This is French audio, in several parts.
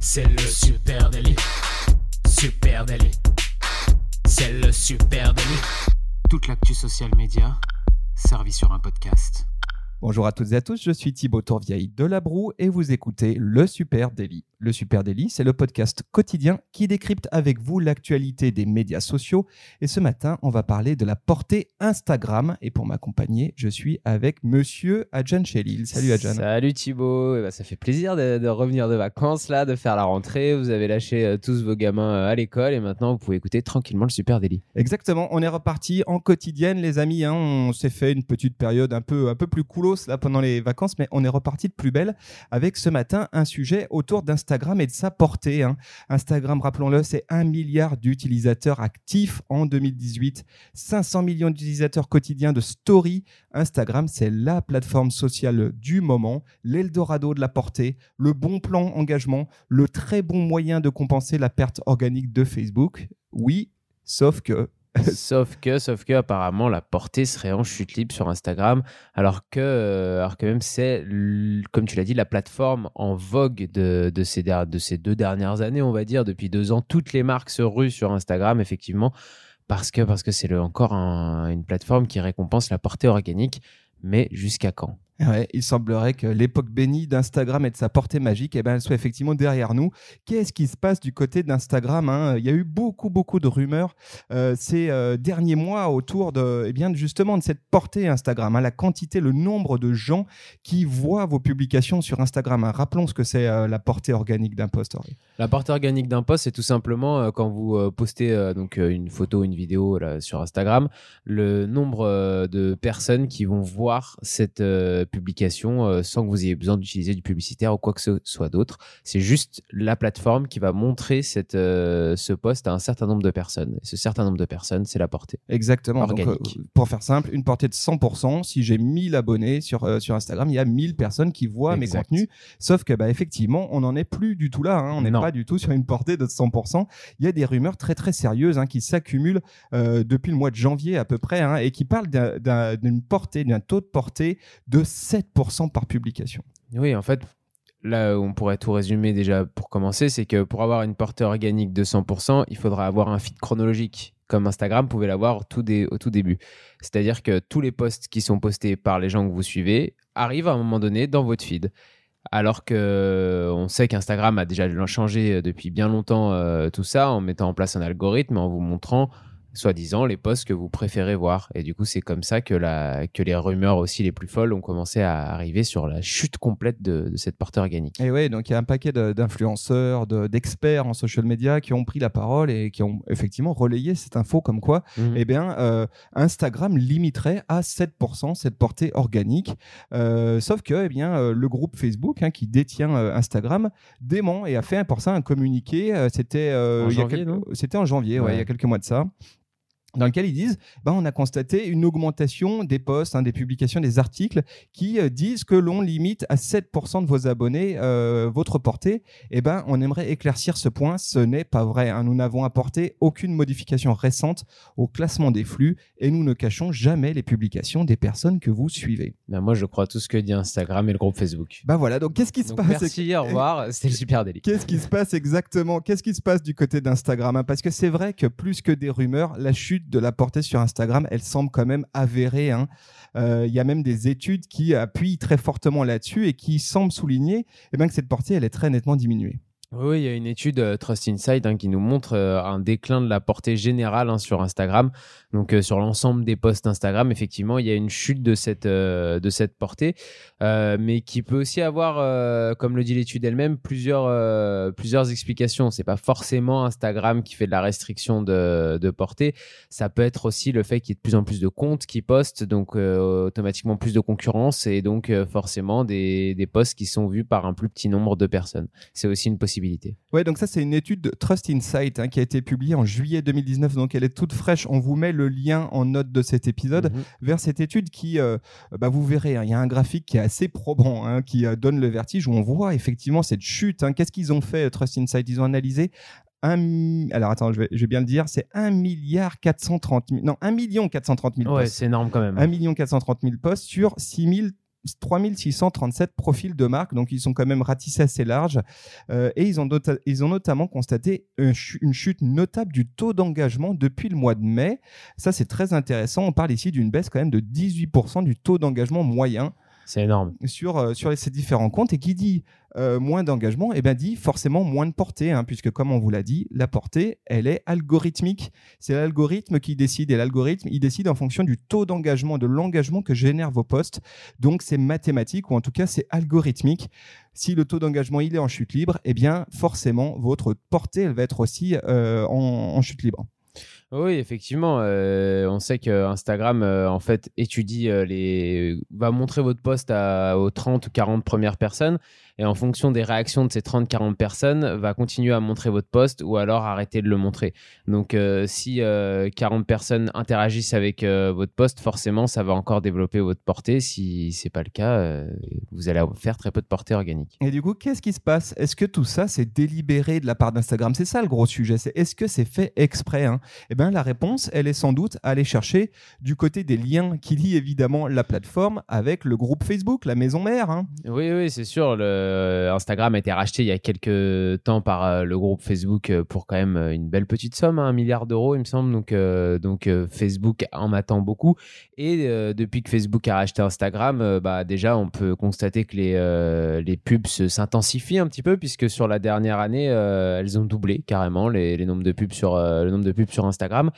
C'est le super délit. Super délit. C'est le super délit. Toute l'actu social média servie sur un podcast. Bonjour à toutes et à tous, je suis Thibaut Tourvieille de La Broue et vous écoutez Le Super Daily. Le Super Daily, c'est le podcast quotidien qui décrypte avec vous l'actualité des médias sociaux. Et ce matin, on va parler de la portée Instagram. Et pour m'accompagner, je suis avec monsieur Adjan Chelil. Salut Adjan. Salut Thibaut, Eh ben, ça fait plaisir de, de revenir de vacances là, de faire la rentrée. Vous avez lâché euh, tous vos gamins euh, à l'école et maintenant vous pouvez écouter tranquillement le Super Daily. Exactement, on est reparti en quotidienne les amis. hein. On s'est fait une petite période un peu, un peu plus coolos là pendant les vacances, mais on est reparti de plus belle avec ce matin un sujet autour d'Instagram et de sa portée. hein. Instagram, rappelons-le, c'est un milliard d'utilisateurs actifs en 2018, 500 millions d'utilisateurs quotidiens de story. Instagram, c'est la plateforme sociale du moment, l'Eldorado de la portée, le bon plan engagement, le très bon moyen de compenser la perte organique de Facebook. Oui, sauf que sauf que, sauf que apparemment la portée serait en chute libre sur Instagram, alors que, euh, alors que même c'est, comme tu l'as dit, la plateforme en vogue de, ces, deux dernières années, on va dire, depuis deux ans, toutes les marques se ruent sur Instagram, effectivement, parce que c'est encore un- une plateforme qui récompense la portée organique, mais jusqu'à quand? Il semblerait que l'époque bénie d'Instagram et de sa portée magique, eh ben, elle soit effectivement derrière nous. Qu'est-ce qui se passe du côté d'Instagram hein? Il y a eu beaucoup, beaucoup de rumeurs euh, ces euh, derniers mois autour de, eh bien, justement de cette portée Instagram, hein, la quantité, le nombre de gens qui voient vos publications sur Instagram. hein. Rappelons ce que c'est euh, la portée organique d'un post. La portée organique d'un post, c'est tout simplement quand vous postez donc une photo, une vidéo là, sur Instagram, le nombre de personnes qui vont voir cette euh, publication euh, sans que vous ayez besoin d'utiliser du publicitaire ou quoi que ce soit d'autre. C'est juste la plateforme qui va montrer cette, euh, ce post à un certain nombre de personnes. Et ce certain nombre de personnes, c'est la portée. Exactement. Organique. pour faire simple, une portée de 100%. Si j'ai 1000 abonnés sur, sur Instagram, il y a 1000 personnes qui voient mes contenus. Sauf que, bah, effectivement, on n'en est plus du tout là. hein. On n'est pas du tout sur une portée de 100%. Il y a des rumeurs très, très sérieuses hein, qui s'accumulent depuis le mois de janvier à peu près hein, et qui parlent d'un- d'un- d'une portée, d'un taux de portée de 7% par publication. Oui, en fait, là où on pourrait tout résumer déjà pour commencer, c'est que pour avoir une portée organique de 100%, il faudra avoir un feed chronologique, comme Instagram pouvait l'avoir au tout, début. C'est-à-dire que tous les posts qui sont postés par les gens que vous suivez arrivent à un moment donné dans votre feed. Alors que on sait qu'Instagram a déjà changé depuis bien longtemps euh, tout ça en mettant en place un algorithme, en vous montrant soi-disant les posts que vous préférez voir. Et du coup, c'est comme ça que, la, que les rumeurs aussi les plus folles ont commencé à arriver sur la chute complète de, de cette portée organique. Et ouais, donc il y a un paquet d'influenceurs, de- d'experts en social media qui ont pris la parole et qui ont effectivement relayé cette info comme quoi Mhm. eh bien, euh, Instagram limiterait à 7% cette portée organique. Euh, sauf que eh bien, euh, le groupe Facebook, hein, qui détient euh, Instagram, dément et a fait pour ça un communiqué. C'était En quelques- en janvier, ouais, Ouais. il y a quelques mois de ça dans lequel ils disent ben, on a constaté une augmentation des posts, hein, des publications, des articles qui euh, disent que l'on limite à 7% de vos abonnés euh, votre portée. Eh ben, on aimerait éclaircir ce point. Ce n'est pas vrai. hein. Nous n'avons apporté aucune modification récente au classement des flux et nous ne cachons jamais les publications des personnes que vous suivez. Ben, moi, je crois tout ce que dit Instagram et le groupe Facebook. Ben voilà. Donc, qu'est-ce qui se Donc, passe merci, au revoir. C'était le super délit. Qu'est-ce qui se passe exactement? Qu'est-ce qui se passe du côté d'Instagram hein? Parce que c'est vrai que plus que des rumeurs, la chute de la portée sur Instagram, elle semble quand même avérée. hein. Euh, Il y a même des études qui appuient très fortement là-dessus et qui semblent souligner eh ben, que cette portée, elle est très nettement diminuée. Oui, il y a une étude euh, Trust Insight hein, qui nous montre euh, un déclin de la portée générale hein, sur Instagram. Donc euh, sur l'ensemble des posts Instagram, effectivement, il y a une chute de cette, de cette portée, mais qui peut aussi avoir, comme le dit l'étude elle-même, plusieurs, plusieurs explications. C'est pas forcément Instagram qui fait de la restriction de, de portée. Ça peut être aussi le fait qu'il y ait de plus en plus de comptes qui postent, donc automatiquement plus de concurrence et donc forcément des, des posts qui sont vus par un plus petit nombre de personnes. C'est aussi une possibilité Ouais, donc ça c'est une étude de Trust Insight hein, qui a été publiée en juillet 2019, donc elle est toute fraîche. On vous met le lien en note de cet épisode mhm. vers cette étude qui, euh, bah, vous verrez, hein, il y a un graphique qui est assez probant, hein, qui euh, donne le vertige où on voit effectivement cette chute. Qu'est-ce qu'ils ont fait Trust Insight? Ils ont analysé un, alors attends, je vais, je vais, bien le dire, c'est 1 milliard 430 000, non, 1 million 430 000 ouais, c'est énorme quand même. 1 million 430 000 postes sur 6 000 3637 profils de marque, donc ils sont quand même ratissés assez larges. Euh, et ils ont, ils ont notamment constaté une, chute notable du taux d'engagement depuis le mois de mai. Ça, c'est très intéressant. On parle ici d'une baisse quand même de 18% du taux d'engagement moyen. C'est énorme. Sur, euh, sur ces différents comptes. Et qui dit euh, moins d'engagement, eh ben dit forcément moins de portée, hein, puisque comme on vous l'a dit, la portée, elle est algorithmique. C'est l'algorithme qui décide, et l'algorithme, il décide en fonction du taux d'engagement, de l'engagement que génèrent vos posts. Donc c'est mathématique, ou en tout cas c'est algorithmique. Si le taux d'engagement il est en chute libre, eh bien forcément votre portée, elle va être aussi euh, en chute libre. Oui, effectivement, euh, on sait que Instagram euh, en fait étudie euh, les va montrer votre post aux 30 ou 40 premières personnes et en fonction des réactions de ces 30-40 personnes, va continuer à montrer votre post ou alors arrêter de le montrer. Donc si 40 euh, personnes interagissent avec votre post, forcément ça va encore développer votre portée. Si c'est pas le cas, vous allez faire très peu de portée organique. Et du coup, qu'est-ce qui se passe? Est-ce que tout ça c'est délibéré de la part d'Instagram? C'est ça le gros sujet. C'est est-ce que c'est fait exprès hein? Eh bien la réponse, elle est sans doute à aller chercher du côté des liens qui lient évidemment la plateforme avec le groupe Facebook, la maison mère. Hein. Oui, oui, c'est sûr. Euh, Instagram a été racheté il y a quelques temps par euh, le groupe Facebook euh, pour quand même une belle petite somme, hein, un milliard d'euros, il me semble. Donc, donc Facebook en attend beaucoup. Et depuis que Facebook a racheté Instagram, bah, déjà, on peut constater que les, les pubs s'intensifient un petit peu, puisque sur la dernière année, elles ont doublé carrément les, les nombres de pubs sur, le nombre de pubs sur Instagram. Instagram.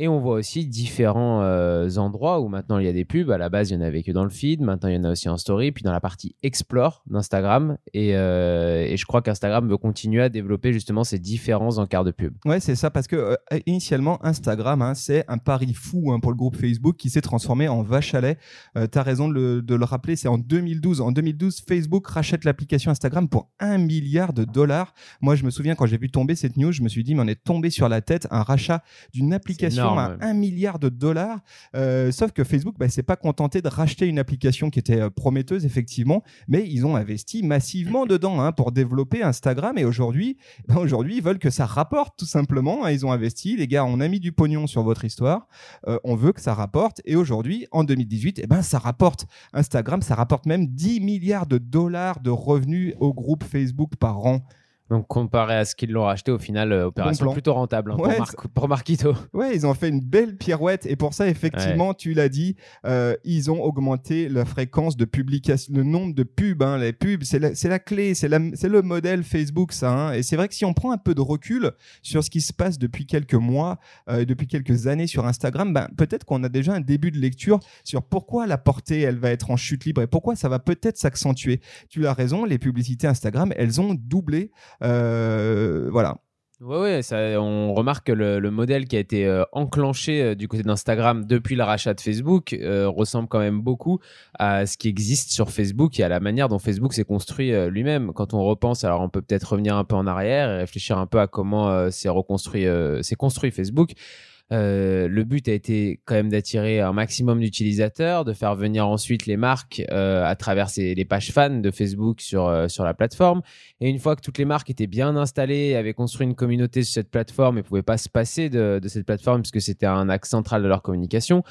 Et on voit aussi différents euh, endroits où maintenant il y a des pubs. À la base, il y en avait que dans le feed. Maintenant, il y en a aussi en story. Puis dans la partie Explore d'Instagram. Et, euh, je crois qu'Instagram veut continuer à développer justement ces différents encarts de pub. Ouais, c'est ça. Parce que euh, initialement, Instagram, hein, c'est un pari fou hein, pour le groupe Facebook qui s'est transformé en vache à lait. tu as raison de le, de le rappeler. C'est en 2012. En 2012, Facebook rachète l'application Instagram pour un milliard de dollars. Moi, je me souviens quand j'ai vu tomber cette news, je me suis dit, mais on est tombé sur la tête un rachat d'une application à un milliard de dollars. Euh, sauf que Facebook bah, s'est pas contenté de racheter une application qui était euh, prometteuse, effectivement, mais ils ont investi massivement dedans hein, pour développer Instagram. Et aujourd'hui, bah, aujourd'hui, ils veulent que ça rapporte tout simplement. Hein. Ils ont investi. Les gars, on a mis du pognon sur votre histoire. Euh, on veut que ça rapporte. Et aujourd'hui, en 2018, eh ben, ça rapporte. Instagram, ça rapporte même 10 milliards de dollars de revenus au groupe Facebook par an. Donc comparé à ce qu'ils l'ont racheté, au final, euh, opération plutôt rentable hein, pour, Marquito. Ouais, ils ont fait une belle pirouette et pour ça, effectivement, tu l'as dit, euh, ils ont augmenté la fréquence de publication, le nombre de pubs. Hein, les pubs, c'est la, la, clé, c'est le modèle Facebook, ça. Hein. et c'est vrai que si on prend un peu de recul sur ce qui se passe depuis quelques mois, euh, depuis quelques années sur Instagram, ben, peut-être qu'on a déjà un début de lecture sur pourquoi la portée, elle va être en chute libre et pourquoi ça va peut-être s'accentuer. Tu as raison, les publicités Instagram, elles ont doublé. Euh, voilà. On remarque que le, modèle qui a été euh, enclenché euh, du côté d'Instagram depuis le rachat de Facebook ressemble quand même beaucoup à ce qui existe sur Facebook et à la manière dont Facebook s'est construit lui-même. Quand on repense, alors on peut peut-être revenir un peu en arrière et réfléchir un peu à comment s'est reconstruit, construit Facebook. Euh, le but a été quand même d'attirer un maximum d'utilisateurs, de faire venir ensuite les marques euh, à travers les pages fans de Facebook sur, euh, sur la plateforme. Et une fois que toutes les marques étaient bien installées, avaient construit une communauté sur cette plateforme et pouvaient pas se passer de, de cette plateforme puisque c'était un axe central de leur communication,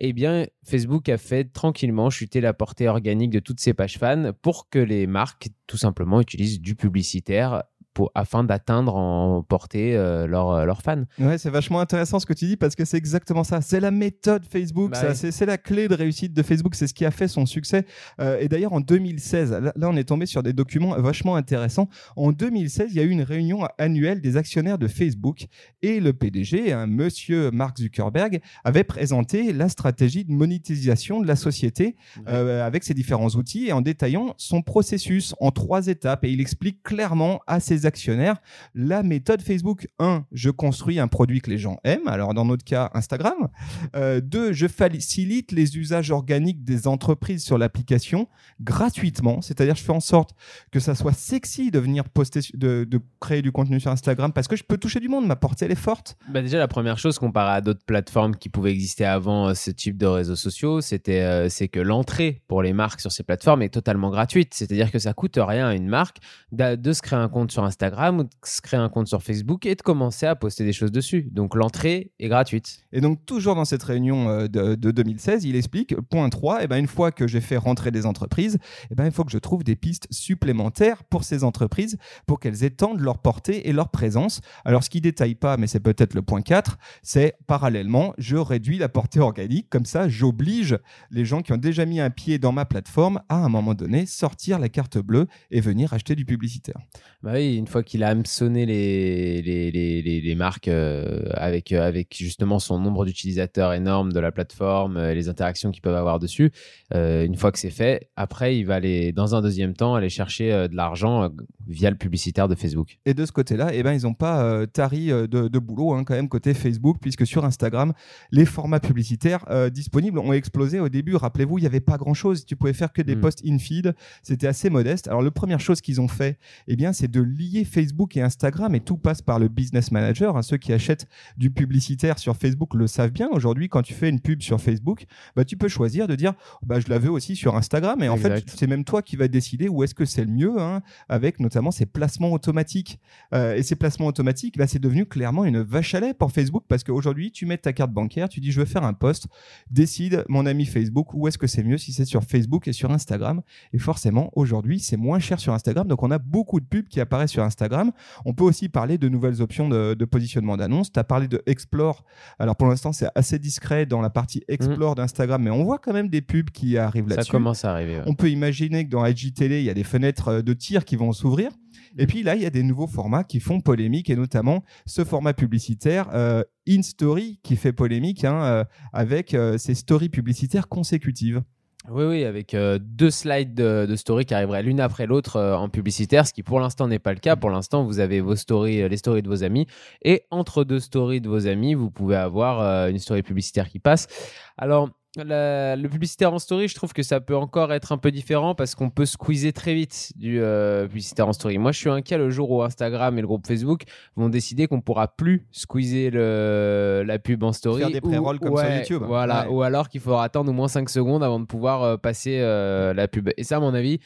eh bien, Facebook a fait tranquillement chuter la portée organique de toutes ces pages fans pour que les marques, tout simplement, utilisent du publicitaire pour, afin d'atteindre en portée euh, leurs leur fans. Ouais, c'est vachement intéressant ce que tu dis parce que c'est exactement ça. C'est la méthode Facebook, Bah oui. c'est, la clé de réussite de Facebook, c'est ce qui a fait son succès. Euh, et d'ailleurs, en 2016, là, là, on est tombé sur des documents vachement intéressants. En 2016, il y a eu une réunion annuelle des actionnaires de Facebook et le PDG, un monsieur Mark Zuckerberg, avait présenté la stratégie de monétisation de la société euh, avec ses différents outils et en détaillant son processus en trois étapes. Et il explique clairement à ses actionnaires la méthode Facebook. 1. Je construis un produit que les gens aiment. Alors, dans notre cas, Instagram. 2. je facilite les usages organiques des entreprises sur l'application gratuitement. C'est-à-dire, je fais en sorte que ça soit sexy de venir poster, de, créer du contenu sur Instagram parce que je peux toucher du monde. Ma portée, elle est forte. Bah déjà, la première chose comparé à d'autres plateformes qui pouvaient exister avant euh, ce type de réseaux sociaux, c'était euh, c'est que l'entrée pour les marques sur ces plateformes est totalement gratuite. C'est-à-dire que ça coûte rien à une marque de se créer un compte sur Instagram ou de se créer un compte sur Facebook et de commencer à poster des choses dessus. Donc l'entrée est gratuite. Et donc, toujours dans cette réunion euh, de, de 2016, il explique, point 3, eh ben, une fois que j'ai fait rentrer des entreprises, eh ben, il faut que je trouve des pistes supplémentaires pour ces entreprises pour qu'elles étendent leur portée et leur présence. Alors, ce qui détaille pas, mais c'est peut-être le point 4, c'est parallèlement, je réduis la portée organique. Comme ça, j'oblige les gens qui ont déjà mis un pied dans ma plateforme à, à un moment donné, sortir la carte bleue et venir acheter du publicitaire. Bah oui, une fois qu'il a hameçonné les, les, les, les, les marques euh, avec, euh, avec justement son nombre d'utilisateurs énorme de la plateforme, euh, les interactions qu'ils peuvent avoir dessus, une fois que c'est fait, après, il va aller, dans un deuxième temps, aller chercher de l'argent via le publicitaire de Facebook. Et de ce côté-là, eh ben, ils n'ont pas tari de, de boulot hein, quand même côté Facebook, puisque sur Instagram, les formats publicitaires disponibles ont explosé au début. Rappelez-vous, il n'y avait pas grand-chose. Tu pouvais faire que des Mm. posts in-feed. C'était assez modeste. Alors, la première chose qu'ils ont fait, eh bien, c'est de Facebook et Instagram, et tout passe par le Business Manager. hein. Ceux qui achètent du publicitaire sur Facebook le savent bien. Aujourd'hui, quand tu fais une pub sur Facebook, bah, tu peux choisir de dire, bah, je la veux aussi sur Instagram. Et en fait, c'est même toi qui vas décider où est-ce que c'est le mieux, hein, avec notamment ces placements automatiques. Euh, et ces placements automatiques, bah, c'est devenu clairement une vache à lait pour Facebook parce qu'aujourd'hui, tu mets ta carte bancaire, tu dis je veux faire un post, décide mon ami Facebook où est-ce que c'est mieux si c'est sur Facebook et sur Instagram. Et forcément, aujourd'hui, c'est moins cher sur Instagram. Donc, on a beaucoup de pubs qui apparaissent sur Instagram. On peut aussi parler de nouvelles options de, de positionnement d'annonce. Tu as parlé de Explore. Alors, pour l'instant, c'est assez discret dans la partie Explore d'Instagram, mais on voit quand même des pubs qui arrivent Ça là-dessus. commence à arriver. ouais. On peut imaginer que dans IGTV, il y a des fenêtres euh, de tir qui vont s'ouvrir. Et puis là, il y a des nouveaux formats qui font polémique, et notamment ce format publicitaire euh, In Story qui fait polémique hein, euh, avec euh, ces stories publicitaires consécutives. Oui, oui, avec euh, deux slides de, story qui arriveraient l'une après l'autre euh, en publicitaire, ce qui pour l'instant n'est pas le cas. Pour l'instant, vous avez vos stories, euh, les stories de vos amis, et entre deux stories de vos amis, vous pouvez avoir une story publicitaire qui passe. Alors, la- le publicitaire en story, je trouve que ça peut encore être un peu différent parce qu'on peut squeezer très vite du euh, publicitaire en story. Moi, je suis inquiet le jour où Instagram et le groupe Facebook vont décider qu'on pourra plus squeezer le, la pub en story. Faire des pré-rolls comme sur ouais, YouTube. Voilà, Ouais. ou alors qu'il faudra attendre au moins 5 secondes avant de pouvoir euh, passer euh, la pub. Et ça, à mon avis,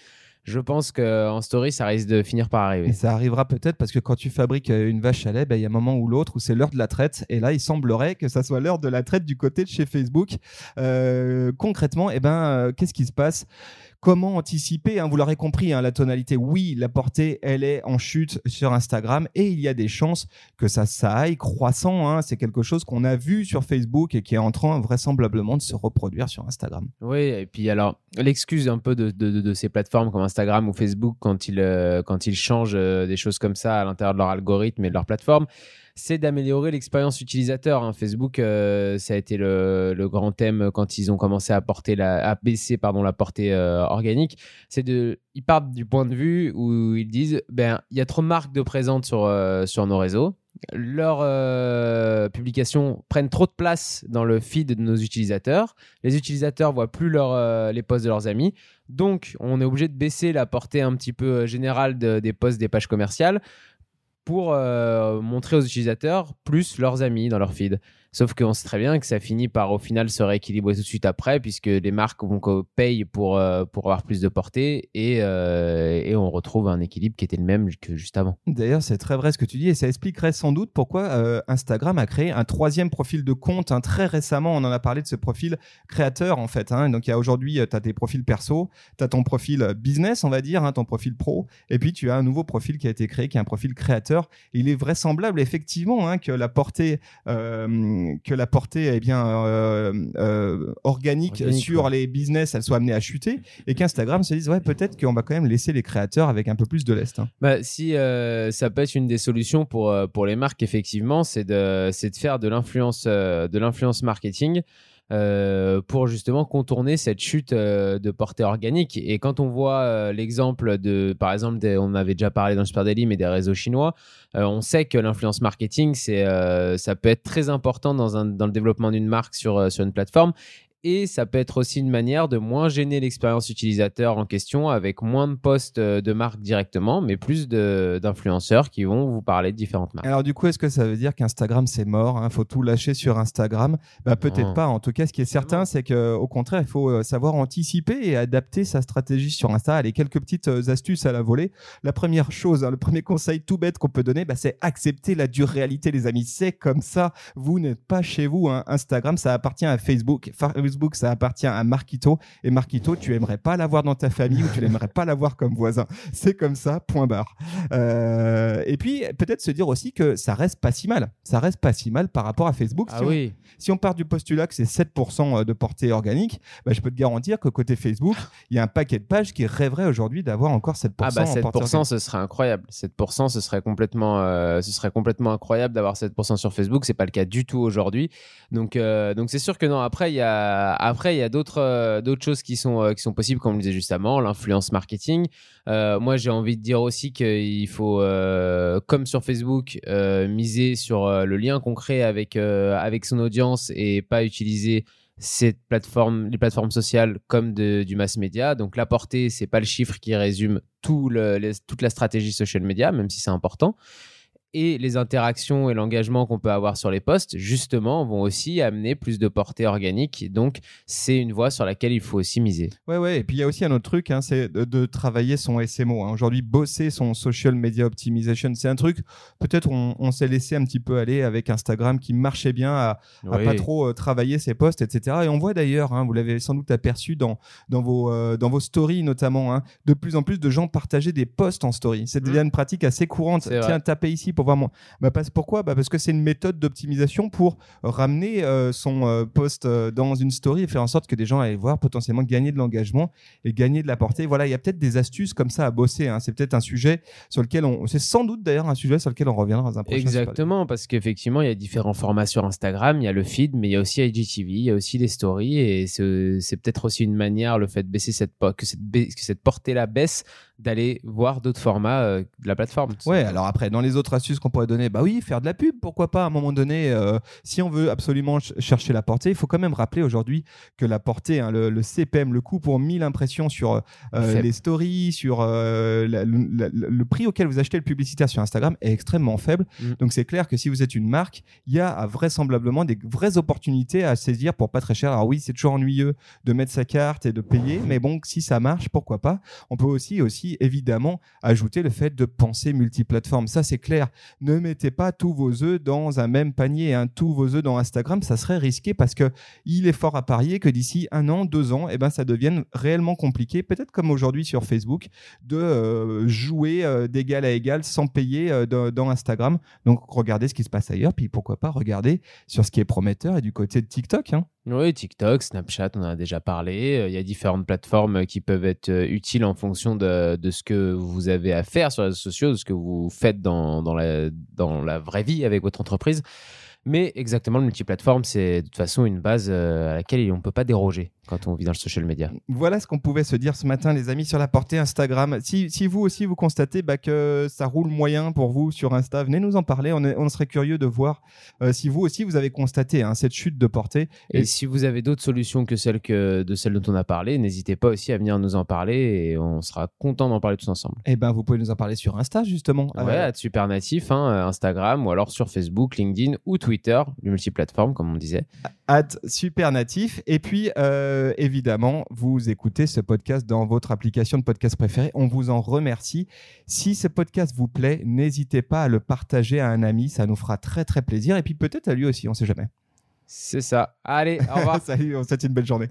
je pense qu'en story, ça risque de finir par arriver. Ça arrivera peut-être parce que quand tu fabriques euh, une vache à lait, ben, il y a un moment ou l'autre où c'est l'heure de la traite. Et là, il semblerait que ça soit l'heure de la traite du côté de chez Facebook. Euh, concrètement, eh ben, euh, qu'est-ce qui se passe? Comment anticiper hein, Vous l'aurez compris, hein, la tonalité, oui, la portée, elle est en chute sur Instagram et il y a des chances que ça, aille croissant. hein. C'est quelque chose qu'on a vu sur Facebook et qui est en train vraisemblablement de se reproduire sur Instagram. Oui, et puis alors, l'excuse un peu de, ces plateformes comme Instagram ou Facebook quand ils, euh, changent euh, des choses comme ça à l'intérieur de leur algorithme et de leur plateforme, c'est d'améliorer l'expérience utilisateur. hein. Facebook, euh, ça a été le, grand thème quand ils ont commencé à, porter à baisser pardon, la portée euh, organique. C'est de, ils partent du point de vue où ils disent, ben, il y a trop de marques de présentes sur, euh, sur nos réseaux. Leurs publications prennent trop de place dans le feed de nos utilisateurs. Les utilisateurs voient plus leur, les posts de leurs amis. Donc, on est obligé de baisser la portée un petit peu générale de- des posts des pages commerciales pour euh, montrer aux utilisateurs plus leurs amis dans leur feed. Sauf qu'on sait très bien que ça finit par au final se rééquilibrer tout de suite après, puisque les marques vont qu'on paye pour, euh, pour avoir plus de portée et, euh, et on retrouve un équilibre qui était le même que juste avant. D'ailleurs, c'est très vrai ce que tu dis et ça expliquerait sans doute pourquoi euh, Instagram a créé un troisième profil de compte. hein. Très récemment, on en a parlé de ce profil créateur en fait. hein. Donc, aujourd'hui, tu as tes profils perso, tu as ton profil business, on va dire, hein, ton profil pro, et puis tu as un nouveau profil qui a été créé qui est un profil créateur. Il est vraisemblable effectivement que la portée, que la portée eh bien, euh, euh, organique, Organique, sur ouais. les business, elle soit amenée à chuter et qu'Instagram se dise, ouais, peut-être qu'on va quand même laisser les créateurs avec un peu plus de lest. hein. Bah, si euh, ça peut être une des solutions pour, euh, pour les marques, effectivement, c'est de, c'est de faire de l'influence euh, de l'influence marketing euh, pour justement contourner cette chute euh, de portée organique. Et quand on voit euh, l'exemple de, par exemple, on avait déjà parlé dans le Super Daily, mais des réseaux chinois, on sait que l'influence marketing, c'est, ça peut être très important dans, un, dans le développement d'une marque sur, sur une plateforme. Et ça peut être aussi une manière de moins gêner l'expérience utilisateur en question avec moins de posts euh, de marque directement, mais plus d'influenceurs qui vont vous parler de différentes marques. Alors du coup, est-ce que ça veut dire qu'Instagram c'est mort Il faut tout lâcher sur Instagram? Bah peut-être pas. En tout cas, ce qui est certain, c'est que au contraire, il faut euh, savoir anticiper et adapter sa stratégie sur Insta. Allez, quelques petites euh, astuces à la volée. La première chose, hein, le premier conseil tout bête qu'on peut donner, bah, c'est accepter la dure réalité, les amis. C'est comme ça. Vous n'êtes pas chez vous. hein. Instagram, ça appartient à Facebook. Facebook, ça appartient à Marquito. Et Marquito, tu aimerais pas l'avoir dans ta famille ou tu n'aimerais pas l'avoir comme voisin. C'est comme ça. Point barre. Euh, et puis peut-être se dire aussi que ça reste pas si mal. Ça reste pas si mal par rapport à Facebook. Ah si, on, oui, si on part du postulat que c'est 7% de portée organique, bah, je peux te garantir que côté Facebook, il y a un paquet de pages qui rêveraient aujourd'hui d'avoir encore 7% ah bah en portée 7%, organique. ce serait incroyable. 7%, ce serait complètement, euh, ce serait complètement incroyable d'avoir 7% sur Facebook. C'est pas le cas du tout aujourd'hui. Donc, euh, donc c'est sûr que non. Après, il y a, après, il y a d'autres, euh, d'autres choses qui sont, euh, qui sont possibles, comme on le disait juste avant, l'influence marketing. Euh, moi, j'ai envie de dire aussi qu'il faut, euh, comme sur Facebook, euh, miser sur euh, le lien qu'on crée avec, euh, avec son audience et pas utiliser ces plateformes, les plateformes sociales comme du mass média. Donc la portée, c'est pas le chiffre qui résume tout le- toute la stratégie social media, même si c'est important. Et les interactions et l'engagement qu'on peut avoir sur les posts, justement, vont aussi amener plus de portée organique. Donc, c'est une voie sur laquelle il faut aussi miser. Ouais, ouais. Et puis il y a aussi un autre truc, hein, c'est de, de travailler son SMO. hein. Aujourd'hui, bosser son social media optimization, c'est un truc. Peut-être on, on s'est laissé un petit peu aller avec Instagram qui marchait bien à, à Oui. pas trop euh, travailler ses posts, etc. Et on voit d'ailleurs, hein, vous l'avez sans doute aperçu dans, dans, vos, euh, dans vos stories notamment, de plus en plus de gens partager des posts en story. C'est devenu une pratique assez courante. Tiens, tapez ici pour voir mon. Bah, parce, pourquoi? Bah, Parce que c'est une méthode d'optimisation pour ramener euh, son euh, post euh, dans une story et faire en sorte que des gens aillent voir, potentiellement gagner de l'engagement et gagner de la portée. Voilà, il y a peut-être des astuces comme ça à bosser. hein. C'est peut-être un sujet sur lequel on. C'est sans doute d'ailleurs un sujet sur lequel on reviendra dans un prochain Exactement, parce qu'effectivement, il y a différents formats sur Instagram, il y a le feed, mais il y a aussi IGTV, il y a aussi les stories, et c'est peut-être aussi une manière, le fait de baisser cette, que cette, que cette portée-là baisse, d'aller voir d'autres formats euh, de la plateforme. Ouais, alors après, dans les autres astuces qu'on pourrait donner, bah oui, faire de la pub, pourquoi pas à un moment donné, euh, si on veut absolument ch- chercher la portée, il faut quand même rappeler aujourd'hui que la portée, hein, le, le CPM, le coût pour 1000 impressions sur euh, les stories, sur euh, la- le, la- le prix auquel vous achetez le publicitaire sur Instagram est extrêmement faible. Mm. Donc c'est clair que si vous êtes une marque, il y a vraisemblablement des vraies opportunités à saisir pour pas très cher. Alors oui, c'est toujours ennuyeux de mettre sa carte et de payer, mais bon, si ça marche, pourquoi pas On peut aussi, aussi évidemment ajouter le fait de penser multiplateforme. Ça, c'est clair. Ne mettez pas tous vos œufs dans un même panier. Hein. Tous vos œufs dans Instagram, ça serait risqué parce que il est fort à parier que d'ici un an, deux ans, eh ben, ça devienne réellement compliqué, peut-être comme aujourd'hui sur Facebook, de euh, jouer euh, d'égal à égal sans payer euh, dans, Instagram. Donc, regardez ce qui se passe ailleurs, puis pourquoi pas regarder sur ce qui est prometteur et du côté de TikTok. Hein. Oui, TikTok, Snapchat, on en a déjà parlé. Euh, Il y a différentes plateformes qui peuvent être euh, utiles en fonction de, ce que vous avez à faire sur les réseaux sociaux, de ce que vous faites dans la vraie vie avec votre entreprise. Mais exactement, le multiplateforme, c'est de toute façon une base euh, à laquelle on ne peut pas déroger quand on vit dans le social media. Voilà ce qu'on pouvait se dire ce matin, les amis, sur la portée Instagram. Si, si vous aussi vous constatez bah, que ça roule moyen pour vous sur Insta, venez nous en parler. On, est- on serait curieux de voir euh, si vous aussi vous avez constaté hein, cette chute de portée. Et, Et- si vous avez d'autres solutions que celles que, de celles dont on a parlé, n'hésitez pas aussi à venir nous en parler et on sera content d'en parler tous ensemble. Eh ben, vous pouvez nous en parler sur Insta justement. Ouais, Euh, à Super Natif, hein, Instagram ou alors sur Facebook, LinkedIn ou Twitter. Twitter, le multiplateforme, comme on disait. at Supernatif. Et puis, euh, évidemment, vous écoutez ce podcast dans votre application de podcast préférée. On vous en remercie. Si ce podcast vous plaît, n'hésitez pas à le partager à un ami. Ça nous fera très, très plaisir. Et puis peut-être à lui aussi, on ne sait jamais. C'est ça. Allez, au revoir. Salut, on souhaite une belle journée.